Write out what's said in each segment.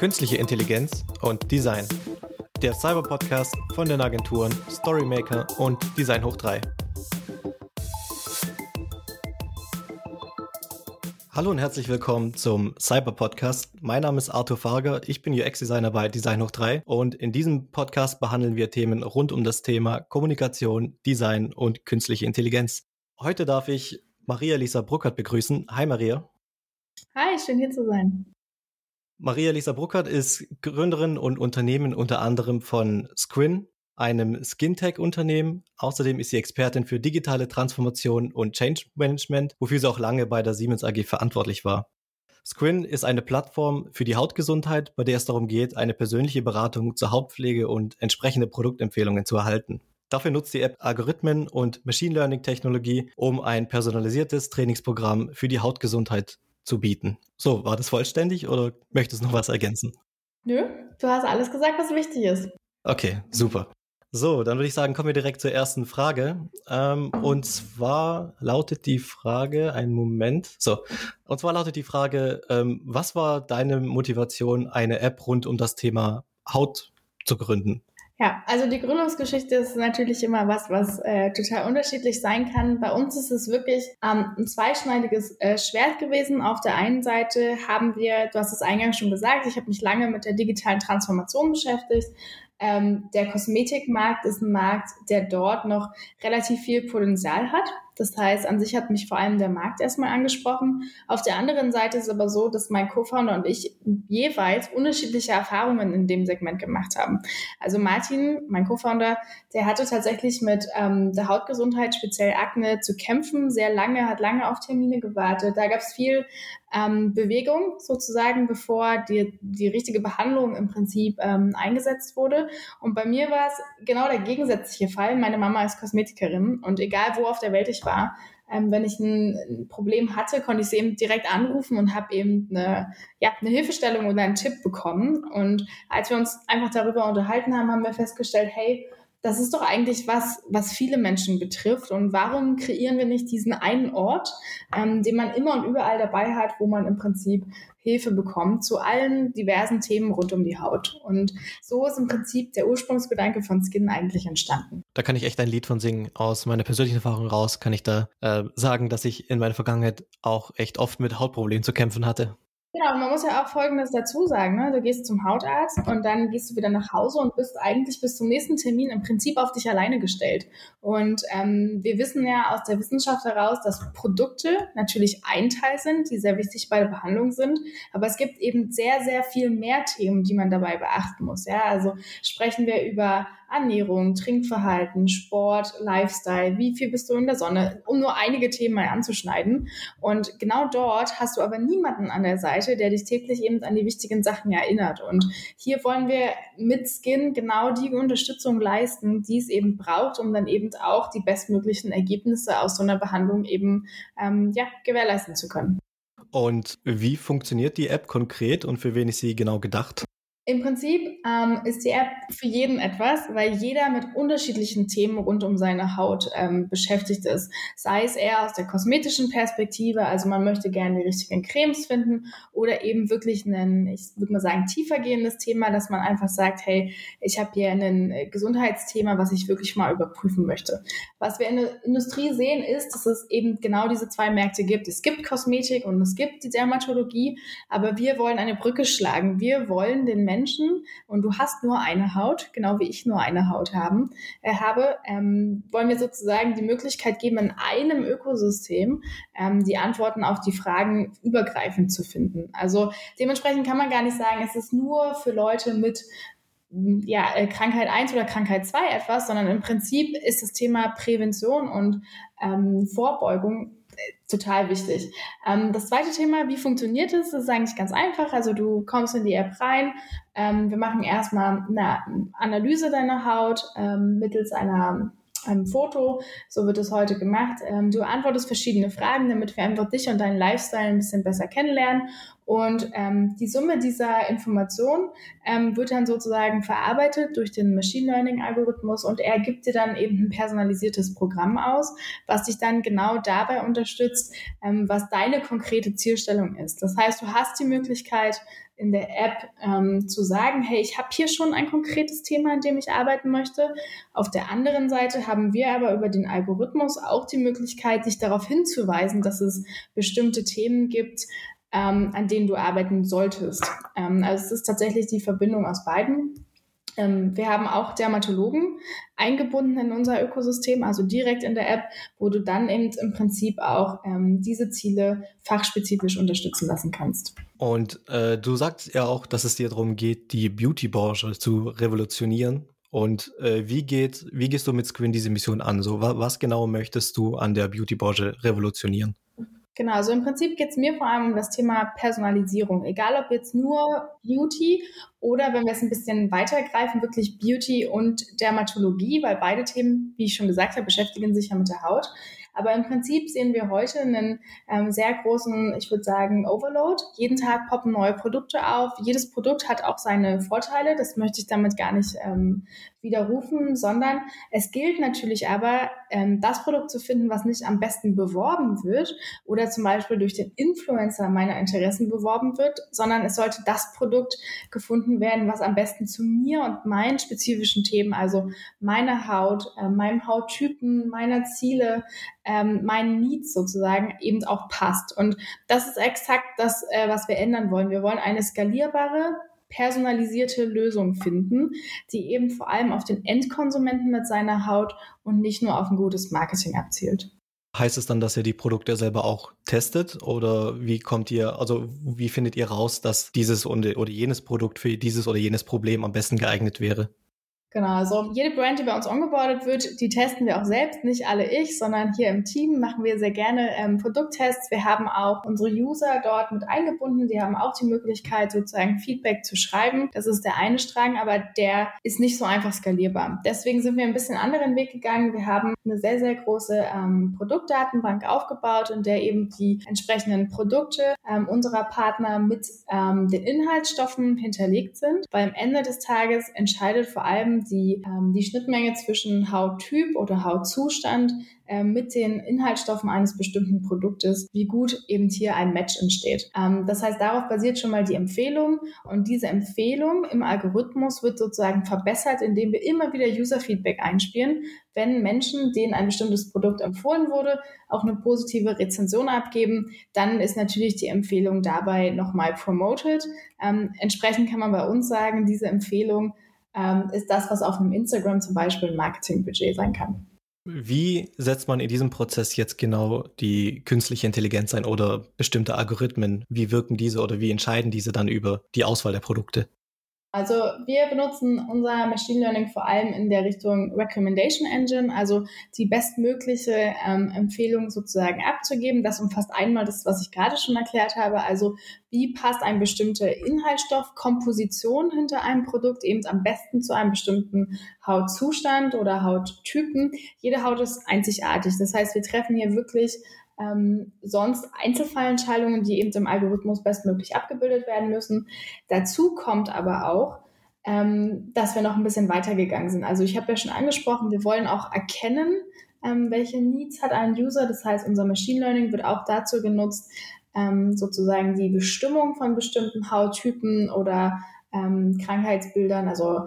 künstliche Intelligenz und Design. Der Cyber-Podcast von den Agenturen Storymaker und Design Hoch 3. Hallo und herzlich willkommen zum Cyber Podcast. Mein Name ist Arthur Farger, ich bin UX-Designer bei Design Hoch 3 und in diesem Podcast behandeln wir Themen rund um das Thema Kommunikation, Design und künstliche Intelligenz. Heute darf ich Maria Lisa Bruckert begrüßen. Hi Maria. Hi, schön hier zu sein. Maria Lisa Bruckert ist Gründerin und Unternehmen unter anderem von Squin, einem Skin-Tech-Unternehmen. Außerdem ist sie Expertin für digitale Transformation und Change Management, wofür sie auch lange bei der Siemens AG verantwortlich war. Squin ist eine Plattform für die Hautgesundheit, bei der es darum geht, eine persönliche Beratung zur Hautpflege und entsprechende Produktempfehlungen zu erhalten. Dafür nutzt die App Algorithmen und Machine Learning Technologie, um ein personalisiertes Trainingsprogramm für die Hautgesundheit zu bieten. So, war das vollständig oder möchtest du noch was ergänzen? Nö, du hast alles gesagt, was wichtig ist. Okay, super. So, dann würde ich sagen, kommen wir direkt zur ersten Frage. Ähm, und zwar lautet die Frage, einen Moment. So, und zwar lautet die Frage, ähm, was war deine Motivation, eine App rund um das Thema Haut zu gründen? Ja, also die Gründungsgeschichte ist natürlich immer was, was äh, total unterschiedlich sein kann. Bei uns ist es wirklich ähm, ein zweischneidiges äh, Schwert gewesen. Auf der einen Seite haben wir, du hast es eingangs schon gesagt, ich habe mich lange mit der digitalen Transformation beschäftigt. Ähm, der Kosmetikmarkt ist ein Markt, der dort noch relativ viel Potenzial hat. Das heißt, an sich hat mich vor allem der Markt erstmal angesprochen. Auf der anderen Seite ist es aber so, dass mein Co-Founder und ich jeweils unterschiedliche Erfahrungen in dem Segment gemacht haben. Also Martin, mein Co-Founder, der hatte tatsächlich mit ähm, der Hautgesundheit, speziell Akne, zu kämpfen, sehr lange, hat lange auf Termine gewartet. Da gab es viel ähm, Bewegung sozusagen, bevor die, die richtige Behandlung im Prinzip ähm, eingesetzt wurde. Und bei mir war es genau der gegensätzliche Fall. Meine Mama ist Kosmetikerin und egal wo auf der Welt ich war, war. Ähm, wenn ich ein, ein, Problem hatte, konnte ich sie eben direkt anrufen und habe eben eine, ja, eine Hilfestellung oder einen Tipp bekommen. Und als wir uns einfach darüber unterhalten haben, haben wir festgestellt, hey, das ist doch eigentlich was, was viele Menschen betrifft. Und warum kreieren wir nicht diesen einen Ort, ähm, den man immer und überall dabei hat, wo man im Prinzip Hilfe bekommt zu allen diversen Themen rund um die Haut. Und so ist im Prinzip der Ursprungsgedanke von Skin eigentlich entstanden. Da kann ich echt ein Lied von singen. Aus meiner persönlichen Erfahrung raus kann ich da äh, sagen, dass ich in meiner Vergangenheit auch echt oft mit Hautproblemen zu kämpfen hatte. Genau, man muss ja auch Folgendes dazu sagen. Ne? Du gehst zum Hautarzt und dann gehst du wieder nach Hause und bist eigentlich bis zum nächsten Termin im Prinzip auf dich alleine gestellt. Und ähm, wir wissen ja aus der Wissenschaft heraus, dass Produkte natürlich ein Teil sind, die sehr wichtig bei der Behandlung sind. Aber es gibt eben sehr, sehr viel mehr Themen, die man dabei beachten muss. Ja, also sprechen wir über Ernährung, Trinkverhalten, Sport, Lifestyle, wie viel bist du in der Sonne, um nur einige Themen mal anzuschneiden. Und genau dort hast du aber niemanden an der Seite, der dich täglich eben an die wichtigen Sachen erinnert. Und hier wollen wir mit Skin genau die Unterstützung leisten, die es eben braucht, um dann eben auch die bestmöglichen Ergebnisse aus so einer Behandlung eben ähm, ja, gewährleisten zu können. Und wie funktioniert die App konkret und für wen ist sie genau gedacht? Im Prinzip ähm, ist die App für jeden etwas, weil jeder mit unterschiedlichen Themen rund um seine Haut ähm, beschäftigt ist. Sei es eher aus der kosmetischen Perspektive, also man möchte gerne die richtigen Cremes finden, oder eben wirklich ein, ich würde mal sagen, tiefergehendes Thema, dass man einfach sagt, hey, ich habe hier ein äh, Gesundheitsthema, was ich wirklich mal überprüfen möchte. Was wir in der Industrie sehen, ist, dass es eben genau diese zwei Märkte gibt. Es gibt Kosmetik und es gibt die Dermatologie, aber wir wollen eine Brücke schlagen. Wir wollen den Menschen und du hast nur eine Haut, genau wie ich nur eine Haut haben, äh, habe, ähm, wollen wir sozusagen die Möglichkeit geben, in einem Ökosystem ähm, die Antworten auf die Fragen übergreifend zu finden. Also dementsprechend kann man gar nicht sagen, es ist nur für Leute mit ja, äh, Krankheit 1 oder Krankheit 2 etwas, sondern im Prinzip ist das Thema Prävention und ähm, Vorbeugung total wichtig. Ähm, das zweite Thema, wie funktioniert es? Ist eigentlich ganz einfach. Also du kommst in die App rein. Ähm, wir machen erstmal eine Analyse deiner Haut ähm, mittels einer ähm, Foto. So wird es heute gemacht. Ähm, du antwortest verschiedene Fragen, damit wir einfach dich und deinen Lifestyle ein bisschen besser kennenlernen. Und ähm, die Summe dieser Information ähm, wird dann sozusagen verarbeitet durch den Machine Learning Algorithmus und er gibt dir dann eben ein personalisiertes Programm aus, was dich dann genau dabei unterstützt, ähm, was deine konkrete Zielstellung ist. Das heißt, du hast die Möglichkeit, in der App ähm, zu sagen, hey, ich habe hier schon ein konkretes Thema, an dem ich arbeiten möchte. Auf der anderen Seite haben wir aber über den Algorithmus auch die Möglichkeit, dich darauf hinzuweisen, dass es bestimmte Themen gibt, ähm, an denen du arbeiten solltest. Ähm, also es ist tatsächlich die Verbindung aus beiden. Ähm, wir haben auch Dermatologen eingebunden in unser Ökosystem, also direkt in der App, wo du dann eben im Prinzip auch ähm, diese Ziele fachspezifisch unterstützen lassen kannst. Und äh, du sagst ja auch, dass es dir darum geht, die Beauty-Branche zu revolutionieren. Und äh, wie, geht, wie gehst du mit Screen diese Mission an? So, wa was genau möchtest du an der Beauty-Branche revolutionieren? Genau, also im Prinzip geht es mir vor allem um das Thema Personalisierung. Egal ob jetzt nur Beauty oder wenn wir es ein bisschen weitergreifen, wirklich Beauty und Dermatologie, weil beide Themen, wie ich schon gesagt habe, beschäftigen sich ja mit der Haut. Aber im Prinzip sehen wir heute einen ähm, sehr großen, ich würde sagen, Overload. Jeden Tag poppen neue Produkte auf. Jedes Produkt hat auch seine Vorteile. Das möchte ich damit gar nicht ähm, widerrufen, sondern es gilt natürlich aber, ähm, das Produkt zu finden, was nicht am besten beworben wird oder zum Beispiel durch den Influencer meiner Interessen beworben wird, sondern es sollte das Produkt gefunden werden, was am besten zu mir und meinen spezifischen Themen, also meiner Haut, äh, meinem Hauttypen, meiner Ziele, ähm, meinen Needs sozusagen eben auch passt. Und das ist exakt das, äh, was wir ändern wollen. Wir wollen eine skalierbare, personalisierte Lösung finden, die eben vor allem auf den Endkonsumenten mit seiner Haut und nicht nur auf ein gutes Marketing abzielt. Heißt es dann, dass ihr die Produkte selber auch testet oder wie kommt ihr, also wie findet ihr raus, dass dieses oder jenes Produkt für dieses oder jenes Problem am besten geeignet wäre? Genau, also jede Brand, die bei uns ongeboardet wird, die testen wir auch selbst, nicht alle ich, sondern hier im Team machen wir sehr gerne ähm, Produkttests. Wir haben auch unsere User dort mit eingebunden, die haben auch die Möglichkeit, sozusagen Feedback zu schreiben. Das ist der eine Strang, aber der ist nicht so einfach skalierbar. Deswegen sind wir ein bisschen anderen Weg gegangen. Wir haben eine sehr, sehr große ähm, Produktdatenbank aufgebaut, in der eben die entsprechenden Produkte ähm, unserer Partner mit ähm, den Inhaltsstoffen hinterlegt sind, weil am Ende des Tages entscheidet vor allem die, ähm, die Schnittmenge zwischen Hauttyp oder Hautzustand äh, mit den Inhaltsstoffen eines bestimmten Produktes, wie gut eben hier ein Match entsteht. Ähm, das heißt, darauf basiert schon mal die Empfehlung und diese Empfehlung im Algorithmus wird sozusagen verbessert, indem wir immer wieder User-Feedback einspielen, wenn Menschen, denen ein bestimmtes Produkt empfohlen wurde, auch eine positive Rezension abgeben, dann ist natürlich die Empfehlung dabei nochmal promoted. Ähm, entsprechend kann man bei uns sagen, diese Empfehlung ähm, ist das, was auf einem Instagram zum Beispiel ein Marketingbudget sein kann. Wie setzt man in diesem Prozess jetzt genau die künstliche Intelligenz ein oder bestimmte Algorithmen? Wie wirken diese oder wie entscheiden diese dann über die Auswahl der Produkte? Also wir benutzen unser Machine Learning vor allem in der Richtung Recommendation Engine, also die bestmögliche ähm, Empfehlung sozusagen abzugeben. Das umfasst einmal das, was ich gerade schon erklärt habe, also wie passt eine bestimmte Inhaltsstoffkomposition hinter einem Produkt eben am besten zu einem bestimmten Hautzustand oder Hauttypen. Jede Haut ist einzigartig. Das heißt, wir treffen hier wirklich ähm, sonst Einzelfallentscheidungen, die eben im Algorithmus bestmöglich abgebildet werden müssen. Dazu kommt aber auch, ähm, dass wir noch ein bisschen weitergegangen sind. Also ich habe ja schon angesprochen, wir wollen auch erkennen, ähm, welche Needs hat ein User. Das heißt, unser Machine Learning wird auch dazu genutzt, ähm, sozusagen die Bestimmung von bestimmten Hauttypen oder ähm, Krankheitsbildern, also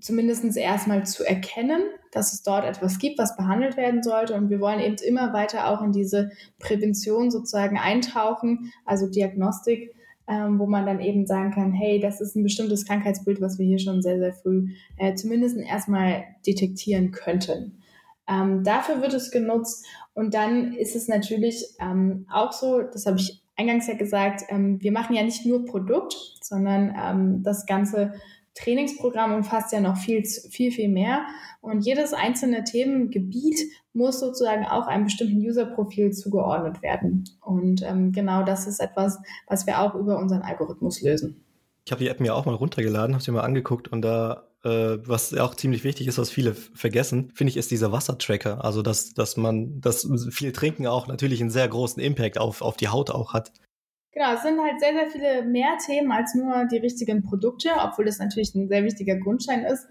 zumindest erstmal zu erkennen, dass es dort etwas gibt, was behandelt werden sollte. Und wir wollen eben immer weiter auch in diese Prävention sozusagen eintauchen, also Diagnostik, ähm, wo man dann eben sagen kann, hey, das ist ein bestimmtes Krankheitsbild, was wir hier schon sehr, sehr früh äh, zumindest erstmal detektieren könnten. Ähm, dafür wird es genutzt. Und dann ist es natürlich ähm, auch so, das habe ich eingangs ja gesagt, ähm, wir machen ja nicht nur Produkt, sondern ähm, das Ganze Trainingsprogramm umfasst ja noch viel, viel, viel mehr. Und jedes einzelne Themengebiet muss sozusagen auch einem bestimmten User-Profil zugeordnet werden. Und ähm, genau das ist etwas, was wir auch über unseren Algorithmus lösen. Ich habe die App mir auch mal runtergeladen, habe sie mal angeguckt und da, äh, was auch ziemlich wichtig ist, was viele vergessen, finde ich, ist dieser Wassertracker. Also, dass, dass man, dass viel Trinken auch natürlich einen sehr großen Impact auf, auf die Haut auch hat. Genau, es sind halt sehr, sehr viele mehr Themen als nur die richtigen Produkte, obwohl das natürlich ein sehr wichtiger Grundstein ist.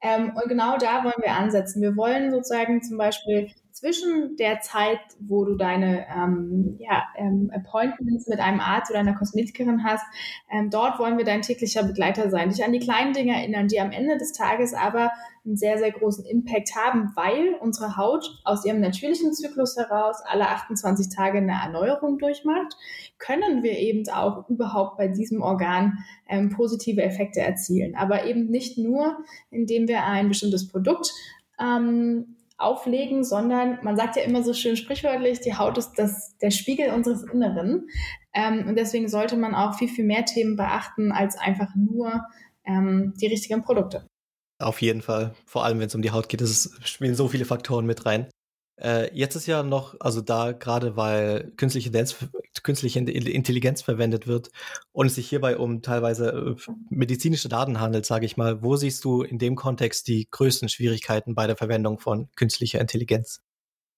Ähm, und genau da wollen wir ansetzen. Wir wollen sozusagen zum Beispiel zwischen der Zeit, wo du deine ähm, ja, ähm, Appointments mit einem Arzt oder einer Kosmetikerin hast, ähm, dort wollen wir dein täglicher Begleiter sein, dich an die kleinen Dinge erinnern, die am Ende des Tages aber einen sehr, sehr großen Impact haben, weil unsere Haut aus ihrem natürlichen Zyklus heraus alle 28 Tage eine Erneuerung durchmacht, können wir eben auch überhaupt bei diesem Organ ähm, positive Effekte erzielen. Aber eben nicht nur, indem wir ein bestimmtes Produkt ähm, auflegen, sondern man sagt ja immer so schön sprichwörtlich, die Haut ist das, der Spiegel unseres Inneren. Ähm, und deswegen sollte man auch viel, viel mehr Themen beachten als einfach nur ähm, die richtigen Produkte. Auf jeden Fall. Vor allem, wenn es um die Haut geht, es spielen so viele Faktoren mit rein. Äh, jetzt ist ja noch, also da gerade weil künstliche, Dance, künstliche Intelligenz verwendet wird und es sich hierbei um teilweise äh, medizinische Daten handelt, sage ich mal, wo siehst du in dem Kontext die größten Schwierigkeiten bei der Verwendung von künstlicher Intelligenz?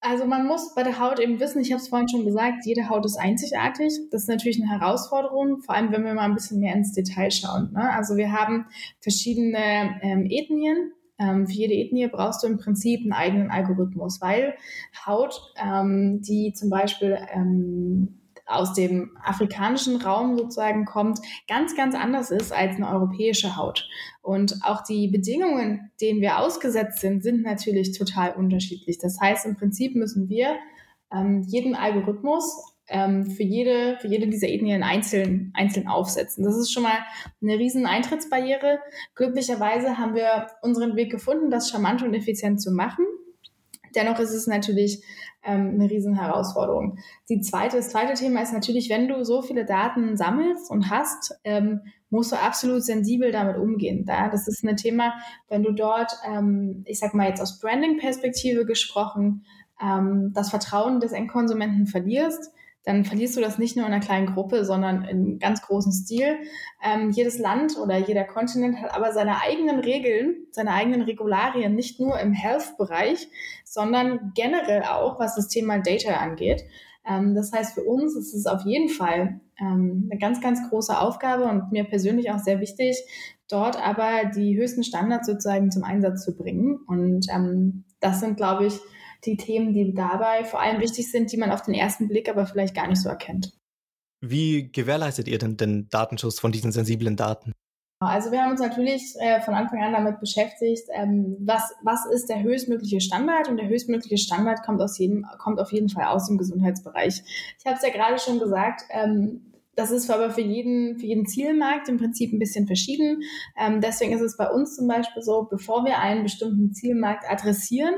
Also man muss bei der Haut eben wissen, ich habe es vorhin schon gesagt, jede Haut ist einzigartig. Das ist natürlich eine Herausforderung, vor allem wenn wir mal ein bisschen mehr ins Detail schauen. Ne? Also wir haben verschiedene ähm, Ethnien, für jede Ethnie brauchst du im Prinzip einen eigenen Algorithmus, weil Haut, ähm, die zum Beispiel ähm, aus dem afrikanischen Raum sozusagen kommt, ganz, ganz anders ist als eine europäische Haut. Und auch die Bedingungen, denen wir ausgesetzt sind, sind natürlich total unterschiedlich. Das heißt, im Prinzip müssen wir ähm, jeden Algorithmus ähm, für, jede, für jede dieser Ethnien einzeln, einzeln aufsetzen. Das ist schon mal eine riesen Eintrittsbarriere. Glücklicherweise haben wir unseren Weg gefunden, das charmant und effizient zu machen. Dennoch ist es natürlich ähm, eine riesen Herausforderung. Die zweite, das zweite Thema ist natürlich, wenn du so viele Daten sammelst und hast, ähm, musst du absolut sensibel damit umgehen. Da, das ist ein Thema, wenn du dort, ähm, ich sag mal jetzt aus Branding-Perspektive gesprochen, ähm, das Vertrauen des Endkonsumenten verlierst, dann verlierst du das nicht nur in einer kleinen Gruppe, sondern in ganz großem Stil. Ähm, jedes Land oder jeder Kontinent hat aber seine eigenen Regeln, seine eigenen Regularien, nicht nur im Health-Bereich, sondern generell auch, was das Thema Data angeht. Ähm, das heißt, für uns ist es auf jeden Fall ähm, eine ganz, ganz große Aufgabe und mir persönlich auch sehr wichtig, dort aber die höchsten Standards sozusagen zum Einsatz zu bringen. Und ähm, das sind, glaube ich, die Themen, die dabei vor allem wichtig sind, die man auf den ersten Blick aber vielleicht gar nicht so erkennt. Wie gewährleistet ihr denn den Datenschutz von diesen sensiblen Daten? Also wir haben uns natürlich äh, von Anfang an damit beschäftigt, ähm, was, was ist der höchstmögliche Standard und der höchstmögliche Standard kommt, aus jedem, kommt auf jeden Fall aus dem Gesundheitsbereich. Ich habe es ja gerade schon gesagt, ähm, das ist aber für jeden, für jeden Zielmarkt im Prinzip ein bisschen verschieden. Ähm, deswegen ist es bei uns zum Beispiel so, bevor wir einen bestimmten Zielmarkt adressieren,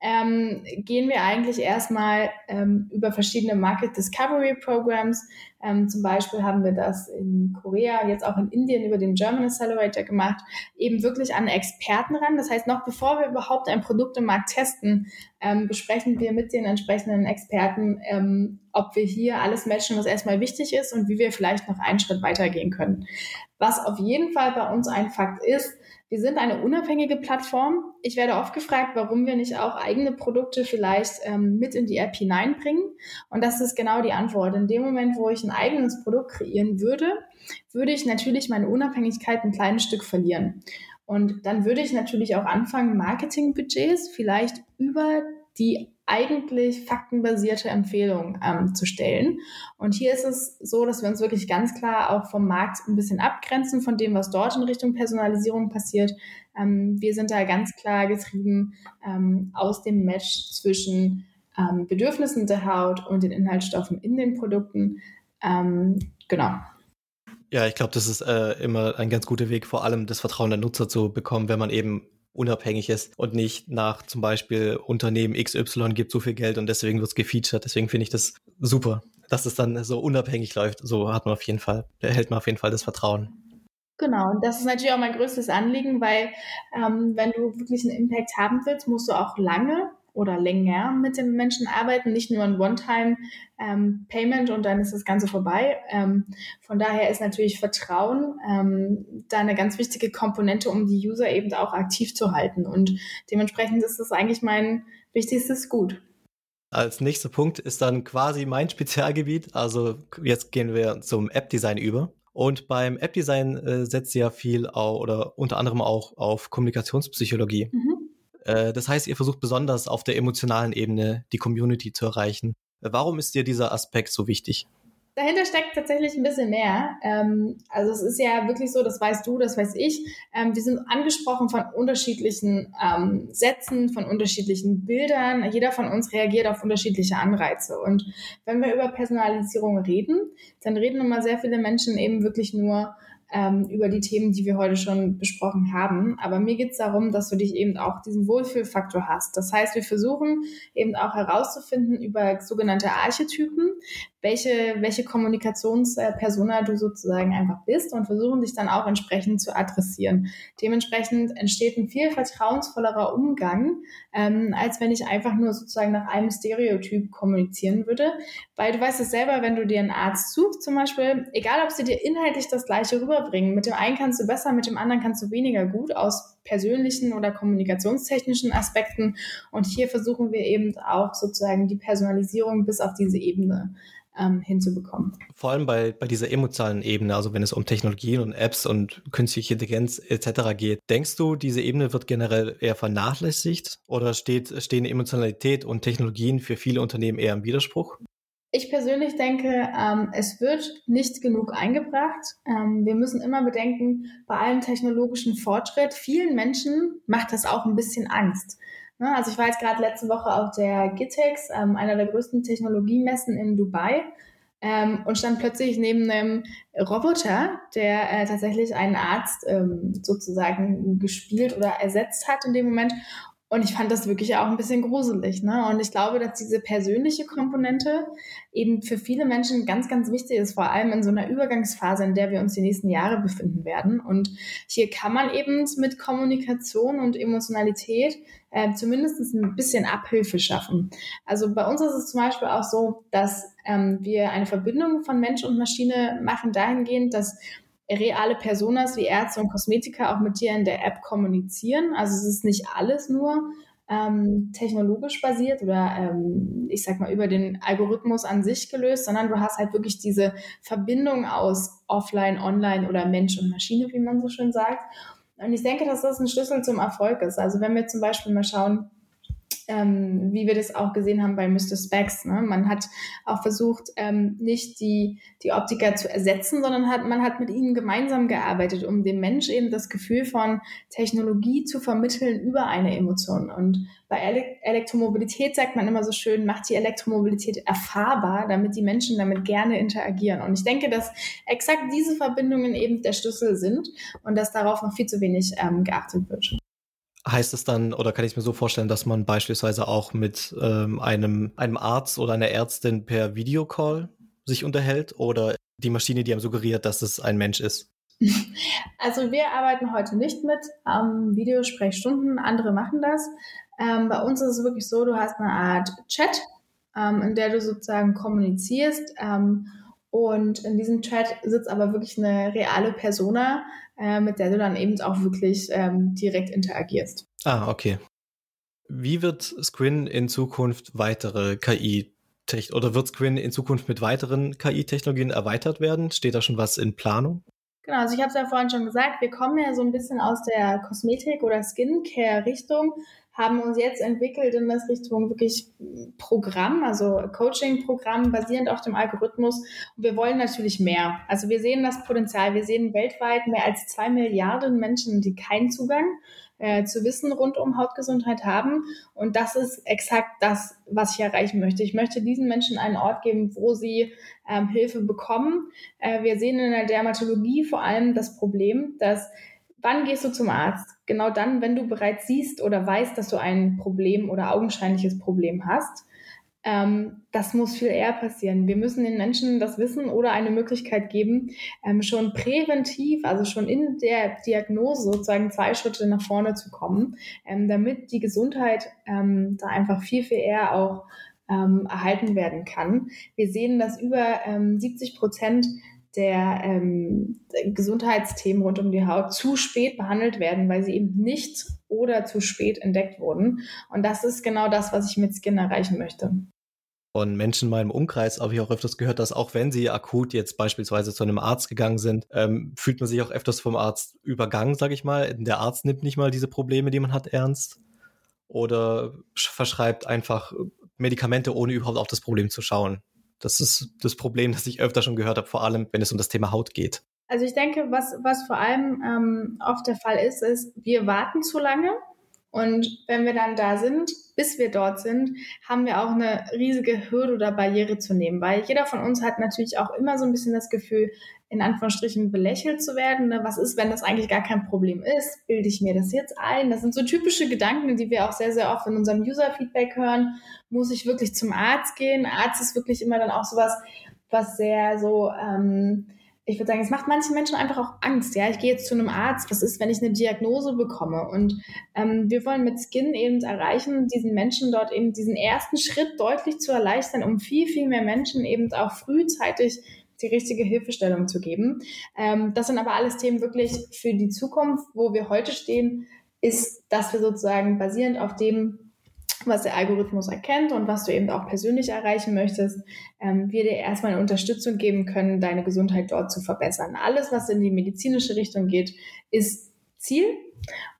ähm, gehen wir eigentlich erstmal ähm, über verschiedene Market Discovery Programs. Ähm, zum Beispiel haben wir das in Korea, jetzt auch in Indien über den German Accelerator gemacht, eben wirklich an Experten ran. Das heißt, noch bevor wir überhaupt ein Produkt im Markt testen, ähm, besprechen wir mit den entsprechenden Experten, ähm, ob wir hier alles matchen, was erstmal wichtig ist und wie wir vielleicht noch einen Schritt weitergehen können. Was auf jeden Fall bei uns ein Fakt ist, wir sind eine unabhängige Plattform. Ich werde oft gefragt, warum wir nicht auch eigene Produkte vielleicht ähm, mit in die App hineinbringen. Und das ist genau die Antwort. In dem Moment, wo ich ein eigenes Produkt kreieren würde, würde ich natürlich meine Unabhängigkeit ein kleines Stück verlieren. Und dann würde ich natürlich auch anfangen, Marketingbudgets vielleicht über die eigentlich faktenbasierte Empfehlung ähm, zu stellen. Und hier ist es so, dass wir uns wirklich ganz klar auch vom Markt ein bisschen abgrenzen von dem, was dort in Richtung Personalisierung passiert. Ähm, wir sind da ganz klar getrieben ähm, aus dem Match zwischen ähm, Bedürfnissen der Haut und den Inhaltsstoffen in den Produkten. Ähm, genau. Ja, ich glaube, das ist äh, immer ein ganz guter Weg, vor allem das Vertrauen der Nutzer zu bekommen, wenn man eben unabhängig ist und nicht nach zum Beispiel Unternehmen XY gibt so viel Geld und deswegen wird es gefeatured. Deswegen finde ich das super, dass es dann so unabhängig läuft. So hat man auf jeden Fall, erhält man auf jeden Fall das Vertrauen. Genau, und das ist natürlich auch mein größtes Anliegen, weil ähm, wenn du wirklich einen Impact haben willst, musst du auch lange oder länger mit den Menschen arbeiten, nicht nur ein One-Time-Payment ähm, und dann ist das Ganze vorbei. Ähm, von daher ist natürlich Vertrauen ähm, da eine ganz wichtige Komponente, um die User eben auch aktiv zu halten. Und dementsprechend ist das eigentlich mein wichtigstes Gut. Als nächster Punkt ist dann quasi mein Spezialgebiet. Also jetzt gehen wir zum App-Design über. Und beim App-Design äh, setzt ja viel auch, oder unter anderem auch auf Kommunikationspsychologie. Mhm. Äh, das heißt, ihr versucht besonders auf der emotionalen Ebene die Community zu erreichen. Warum ist dir dieser Aspekt so wichtig? Dahinter steckt tatsächlich ein bisschen mehr. Ähm, also es ist ja wirklich so, das weißt du, das weiß ich. Ähm, wir sind angesprochen von unterschiedlichen ähm, Sätzen, von unterschiedlichen Bildern. Jeder von uns reagiert auf unterschiedliche Anreize. Und wenn wir über Personalisierung reden, dann reden immer sehr viele Menschen eben wirklich nur ähm, über die Themen, die wir heute schon besprochen haben. Aber mir geht es darum, dass du dich eben auch diesen Wohlfühlfaktor hast. Das heißt, wir versuchen eben auch herauszufinden über sogenannte Archetypen, welche, welche Kommunikationspersona du sozusagen einfach bist und versuchen dich dann auch entsprechend zu adressieren. Dementsprechend entsteht ein viel vertrauensvollerer Umgang, ähm, als wenn ich einfach nur sozusagen nach einem Stereotyp kommunizieren würde. Weil du weißt es selber, wenn du dir einen Arzt suchst zum Beispiel, egal ob sie dir inhaltlich das Gleiche rüberbringen, mit dem einen kannst du besser, mit dem anderen kannst du weniger gut aus persönlichen oder kommunikationstechnischen Aspekten. Und hier versuchen wir eben auch sozusagen die Personalisierung bis auf diese Ebene ähm, hinzubekommen. Vor allem bei, bei dieser emotionalen Ebene, also wenn es um Technologien und Apps und künstliche Intelligenz etc. geht, denkst du, diese Ebene wird generell eher vernachlässigt oder steht, stehen Emotionalität und Technologien für viele Unternehmen eher im Widerspruch? Ich persönlich denke, ähm, es wird nicht genug eingebracht. Ähm, wir müssen immer bedenken, bei allem technologischen Fortschritt, vielen Menschen macht das auch ein bisschen Angst. Ne, also ich war jetzt gerade letzte Woche auf der GITEX, ähm, einer der größten Technologiemessen in Dubai. Ähm, und stand plötzlich neben einem Roboter, der äh, tatsächlich einen Arzt ähm, sozusagen gespielt oder ersetzt hat in dem Moment. Und ich fand das wirklich auch ein bisschen gruselig. Ne? Und ich glaube, dass diese persönliche Komponente eben für viele Menschen ganz, ganz wichtig ist, vor allem in so einer Übergangsphase, in der wir uns die nächsten Jahre befinden werden. Und hier kann man eben mit Kommunikation und Emotionalität äh, zumindest ein bisschen Abhilfe schaffen. Also bei uns ist es zum Beispiel auch so, dass ähm, wir eine Verbindung von Mensch und Maschine machen dahingehend, dass reale Personas wie Ärzte und Kosmetiker auch mit dir in der App kommunizieren. Also es ist nicht alles nur ähm, technologisch basiert oder ähm, ich sag mal über den Algorithmus an sich gelöst, sondern du hast halt wirklich diese Verbindung aus Offline, Online oder Mensch und Maschine, wie man so schön sagt. Und ich denke, dass das ein Schlüssel zum Erfolg ist. Also wenn wir zum Beispiel mal schauen, ähm, wie wir das auch gesehen haben bei Mr. Specs. Ne? Man hat auch versucht, ähm, nicht die, die Optiker zu ersetzen, sondern hat, man hat mit ihnen gemeinsam gearbeitet, um dem Mensch eben das Gefühl von Technologie zu vermitteln über eine Emotion. Und bei Ele Elektromobilität sagt man immer so schön, macht die Elektromobilität erfahrbar, damit die Menschen damit gerne interagieren. Und ich denke, dass exakt diese Verbindungen eben der Schlüssel sind und dass darauf noch viel zu wenig ähm, geachtet wird. Heißt es dann, oder kann ich mir so vorstellen, dass man beispielsweise auch mit ähm, einem, einem Arzt oder einer Ärztin per Videocall sich unterhält oder die Maschine, die einem suggeriert, dass es ein Mensch ist? Also wir arbeiten heute nicht mit ähm, Videosprechstunden, andere machen das. Ähm, bei uns ist es wirklich so, du hast eine Art Chat, ähm, in der du sozusagen kommunizierst ähm, und in diesem Chat sitzt aber wirklich eine reale Persona, äh, mit der du dann eben auch wirklich ähm, direkt interagierst. Ah, okay. Wie wird Squin in Zukunft weitere KI oder wird Squin in Zukunft mit weiteren KI-Technologien erweitert werden? Steht da schon was in Planung? Genau, also ich habe es ja vorhin schon gesagt, wir kommen ja so ein bisschen aus der Kosmetik- oder Skincare-Richtung haben uns jetzt entwickelt in das Richtung wirklich Programm, also Coaching-Programm basierend auf dem Algorithmus. Und wir wollen natürlich mehr. Also wir sehen das Potenzial. Wir sehen weltweit mehr als zwei Milliarden Menschen, die keinen Zugang äh, zu Wissen rund um Hautgesundheit haben. Und das ist exakt das, was ich erreichen möchte. Ich möchte diesen Menschen einen Ort geben, wo sie ähm, Hilfe bekommen. Äh, wir sehen in der Dermatologie vor allem das Problem, dass wann gehst du zum Arzt? Genau dann, wenn du bereits siehst oder weißt, dass du ein Problem oder augenscheinliches Problem hast. Ähm, das muss viel eher passieren. Wir müssen den Menschen das Wissen oder eine Möglichkeit geben, ähm, schon präventiv, also schon in der Diagnose sozusagen zwei Schritte nach vorne zu kommen, ähm, damit die Gesundheit ähm, da einfach viel, viel eher auch ähm, erhalten werden kann. Wir sehen, dass über 70 ähm, Prozent der ähm, Gesundheitsthemen rund um die Haut zu spät behandelt werden, weil sie eben nicht oder zu spät entdeckt wurden. Und das ist genau das, was ich mit Skin erreichen möchte. Von Menschen in meinem Umkreis habe ich auch öfters gehört, dass auch wenn sie akut jetzt beispielsweise zu einem Arzt gegangen sind, ähm, fühlt man sich auch öfters vom Arzt übergangen, sage ich mal. Der Arzt nimmt nicht mal diese Probleme, die man hat, ernst. oder verschreibt einfach Medikamente, ohne überhaupt auf das Problem zu schauen. Das ist das Problem, das ich öfter schon gehört habe, vor allem wenn es um das Thema Haut geht. Also ich denke, was, was vor allem ähm, oft der Fall ist, ist, wir warten zu lange und wenn wir dann da sind, bis wir dort sind, haben wir auch eine riesige Hürde oder Barriere zu nehmen, weil jeder von uns hat natürlich auch immer so ein bisschen das Gefühl, in Anführungsstrichen belächelt zu werden. Ne? Was ist, wenn das eigentlich gar kein Problem ist? Bilde ich mir das jetzt ein? Das sind so typische Gedanken, die wir auch sehr, sehr oft in unserem User-Feedback hören. Muss ich wirklich zum Arzt gehen? Arzt ist wirklich immer dann auch sowas, was sehr so... Ähm, ich würde sagen, es macht manchen Menschen einfach auch Angst. Ja, ich gehe jetzt zu einem Arzt. Was ist, wenn ich eine Diagnose bekomme? Und ähm, wir wollen mit Skin eben erreichen, diesen Menschen dort eben diesen ersten Schritt deutlich zu erleichtern, um viel, viel mehr Menschen eben auch frühzeitig die richtige Hilfestellung zu geben. Ähm, das sind aber alles Themen wirklich für die Zukunft, wo wir heute stehen, ist, dass wir sozusagen basierend auf dem, was der Algorithmus erkennt und was du eben auch persönlich erreichen möchtest, ähm, wir dir erstmal eine Unterstützung geben können, deine Gesundheit dort zu verbessern. Alles, was in die medizinische Richtung geht, ist Ziel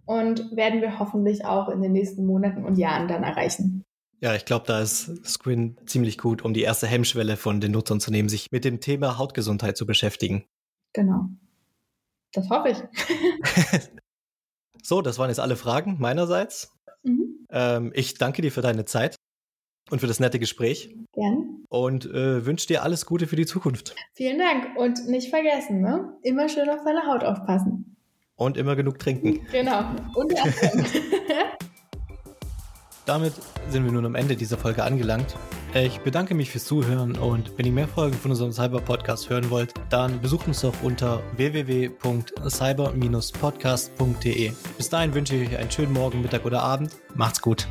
und werden wir hoffentlich auch in den nächsten Monaten und Jahren dann erreichen. Ja, ich glaube, da ist Screen ziemlich gut, um die erste Hemmschwelle von den Nutzern zu nehmen, sich mit dem Thema Hautgesundheit zu beschäftigen. Genau. Das hoffe ich. so, das waren jetzt alle Fragen meinerseits. Ähm, ich danke dir für deine Zeit und für das nette Gespräch. Gern. Und äh, wünsche dir alles Gute für die Zukunft. Vielen Dank. Und nicht vergessen, ne? immer schön auf deine Haut aufpassen. Und immer genug trinken. Genau. Und Damit sind wir nun am Ende dieser Folge angelangt. Ich bedanke mich fürs Zuhören und wenn ihr mehr Folgen von unserem Cyber-Podcast hören wollt, dann besucht uns doch unter www.cyber-podcast.de. Bis dahin wünsche ich euch einen schönen Morgen, Mittag oder Abend. Macht's gut.